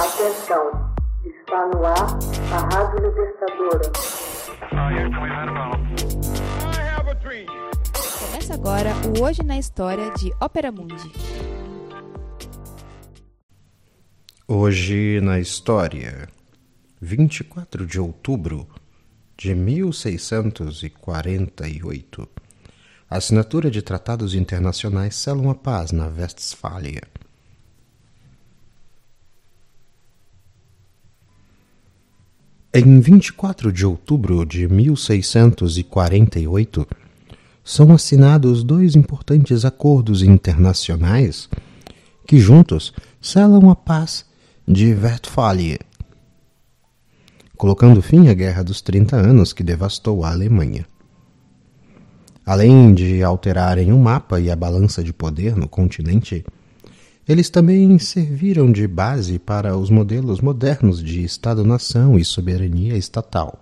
Atenção, está no ar a Rádio Libertadora. Começa agora o Hoje na História de Ópera Mundi. Hoje na História, 24 de outubro de 1648. A assinatura de tratados internacionais selam a paz na Westfália. Em 24 de outubro de 1648, são assinados dois importantes acordos internacionais que juntos selam a paz de Westfália, colocando fim à Guerra dos Trinta Anos que devastou a Alemanha. Além de alterarem o mapa e a balança de poder no continente, eles também serviram de base para os modelos modernos de Estado-nação e soberania estatal.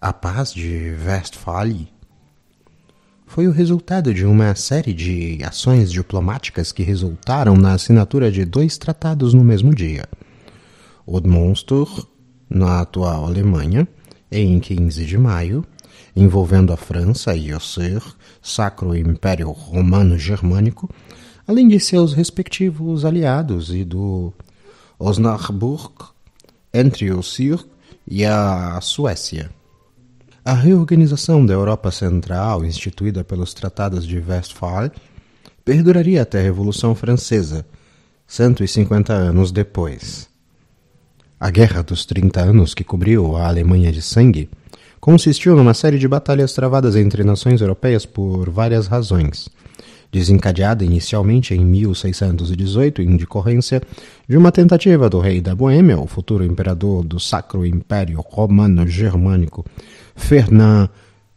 A paz de Westphalia foi o resultado de uma série de ações diplomáticas que resultaram na assinatura de dois tratados no mesmo dia. O na atual Alemanha, em 15 de maio, envolvendo a França e o Ser, Sacro Império Romano Germânico, além de seus respectivos aliados e do Osnabrück entre o Cir e a Suécia. A reorganização da Europa Central, instituída pelos Tratados de Westphal, perduraria até a Revolução Francesa, 150 anos depois. A Guerra dos Trinta Anos, que cobriu a Alemanha de sangue, consistiu numa série de batalhas travadas entre nações europeias por várias razões – desencadeada inicialmente em 1618 em decorrência de uma tentativa do rei da Boêmia, o futuro imperador do Sacro Império Romano Germânico, Fernand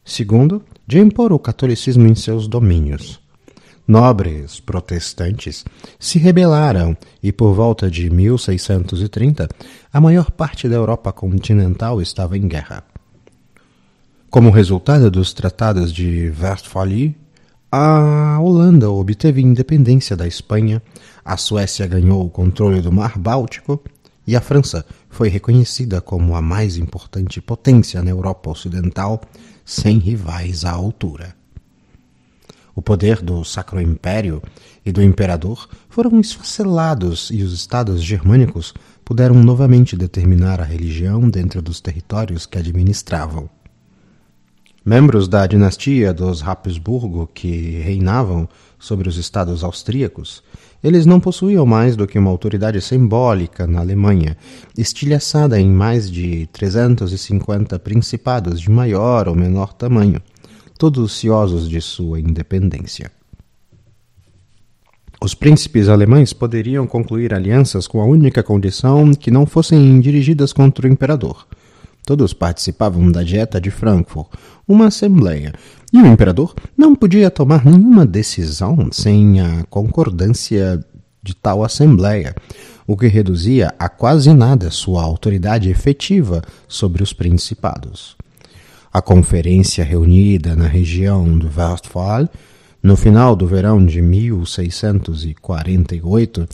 II, de impor o catolicismo em seus domínios. Nobres protestantes se rebelaram e, por volta de 1630, a maior parte da Europa continental estava em guerra. Como resultado dos tratados de Westphalia a Holanda obteve independência da Espanha, a Suécia ganhou o controle do Mar Báltico e a França foi reconhecida como a mais importante potência na Europa Ocidental, sem rivais à altura. O poder do Sacro Império e do Imperador foram esfacelados e os estados germânicos puderam novamente determinar a religião dentro dos territórios que administravam. Membros da dinastia dos Habsburgo que reinavam sobre os estados austríacos, eles não possuíam mais do que uma autoridade simbólica na Alemanha, estilhaçada em mais de 350 principados de maior ou menor tamanho, todos ciosos de sua independência. Os príncipes alemães poderiam concluir alianças com a única condição que não fossem dirigidas contra o imperador – Todos participavam da Dieta de Frankfurt, uma assembleia, e o imperador não podia tomar nenhuma decisão sem a concordância de tal assembleia, o que reduzia a quase nada sua autoridade efetiva sobre os principados. A conferência reunida na região do Westphal, no final do verão de 1648,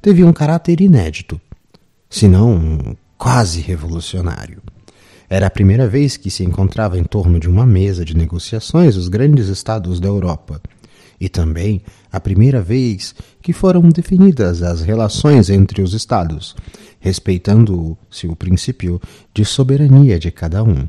teve um caráter inédito, se não quase revolucionário. Era a primeira vez que se encontrava em torno de uma mesa de negociações os grandes estados da Europa, e também a primeira vez que foram definidas as relações entre os estados, respeitando-se o princípio de soberania de cada um.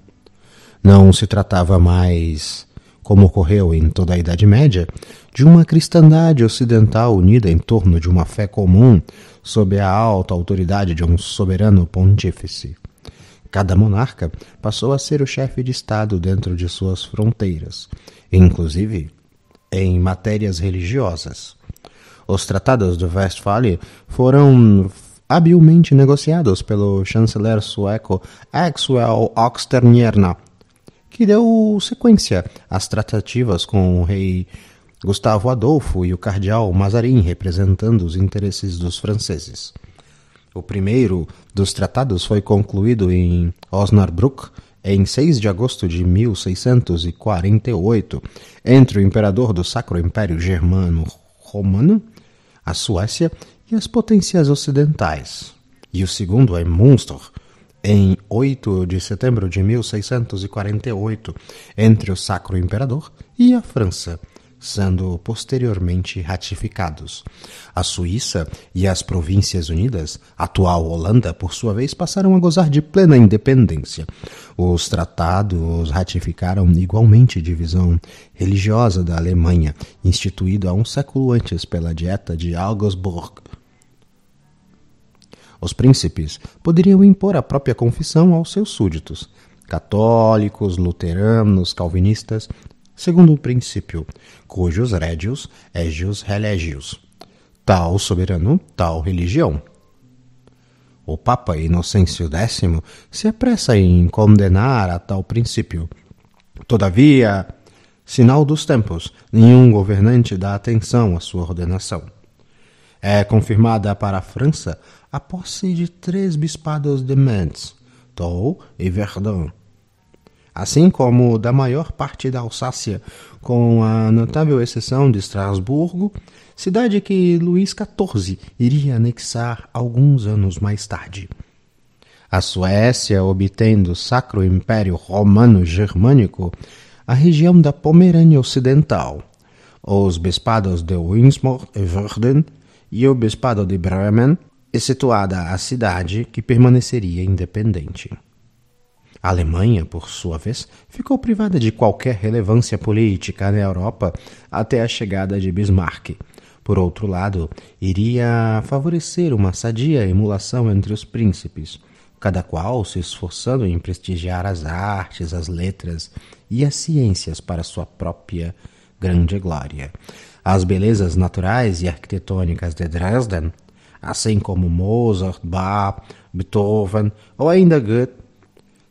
Não se tratava mais, como ocorreu em toda a Idade Média, de uma cristandade ocidental unida em torno de uma fé comum sob a alta autoridade de um soberano pontífice. Cada monarca passou a ser o chefe de Estado dentro de suas fronteiras, inclusive em matérias religiosas. Os tratados de Westphalia foram habilmente negociados pelo chanceler sueco Axel Oxtermierna, que deu sequência às tratativas com o rei Gustavo Adolfo e o cardeal Mazarin representando os interesses dos franceses. O primeiro dos tratados foi concluído em Osnabrück em 6 de agosto de 1648 entre o imperador do Sacro Império Germano Romano, a Suécia, e as potências ocidentais. E o segundo é Munster, em 8 de setembro de 1648, entre o Sacro Imperador e a França, sendo posteriormente ratificados. A Suíça e as Províncias Unidas, atual Holanda, por sua vez, passaram a gozar de plena independência. Os tratados ratificaram igualmente divisão religiosa da Alemanha, instituído há um século antes pela Dieta de Augsburg. Os príncipes poderiam impor a própria confissão aos seus súditos, católicos, luteranos, calvinistas, segundo um princípio, cujos rédios égios relégios. Tal soberano, tal religião. O Papa Inocêncio X se apressa em condenar a tal princípio. Todavia, sinal dos tempos, nenhum governante dá atenção à sua ordenação. É confirmada para a França a posse de três bispados de Metz, Toul e Verdun, assim como da maior parte da Alsácia, com a notável exceção de Estrasburgo, cidade que Luís XIV iria anexar alguns anos mais tarde. A Suécia obtém do Sacro Império Romano Germânico a região da Pomerânia Ocidental, os bispados de Windsor e Verden e o bispado de Bremen, e situada a cidade que permaneceria independente. A Alemanha, por sua vez, ficou privada de qualquer relevância política na Europa até a chegada de Bismarck. Por outro lado, iria favorecer uma sadia emulação entre os príncipes, cada qual se esforçando em prestigiar as artes, as letras e as ciências para sua própria grande glória. As belezas naturais e arquitetônicas de Dresden, assim como Mozart, Bach, Beethoven ou ainda Goethe,